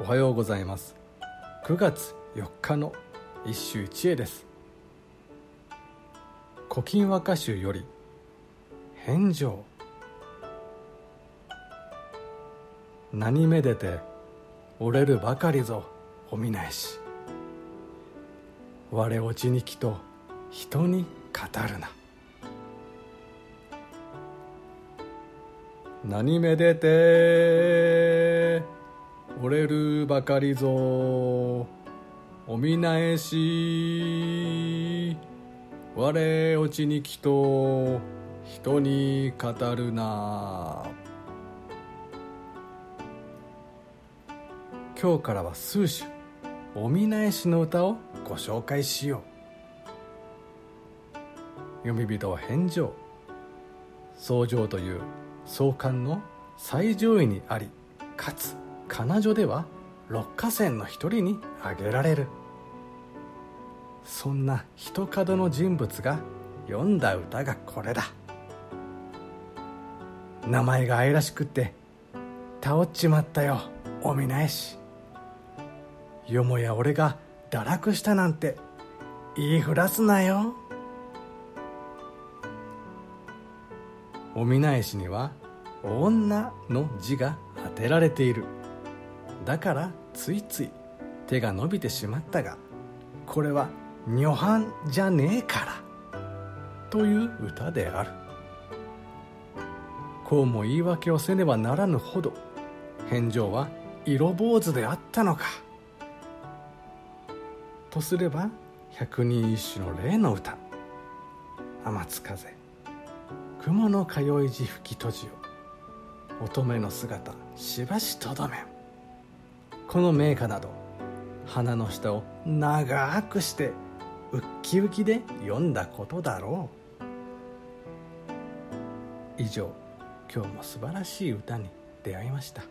おはようございます。9月4日の一首一会です「古今和歌集」より「返上」何めでて折れるばかりぞおみなえし我落ちにきと人に語るな何めでて折れるばかりぞ。おみなえし。我落ちにきと人に語るな。今日からは数首おみなえしの歌をご紹介しよう。読み人は返上。宗上という創刊の最上位にありかつ。彼女では六花仙の一人に挙げられる。そんな一角の人物が読んだ歌がこれだ。名前が愛らしくって倒っちまったよおみなえし。よもや俺が堕落したなんて言いふらすなよ。おみなえしには女の字が当てられている。だからついつい手が伸びてしまったがこれは女伴じゃねえからという歌である。こうも言い訳をせねばならぬほど返上は色坊主であったのか。とすれば百人一首の例の歌「天津風雲の通い地吹き閉じよ。乙女の姿しばしとどめんこの名花など花の下を長くしてウッキウキで読んだことだろう。以上今日も素晴らしい歌に出会いました。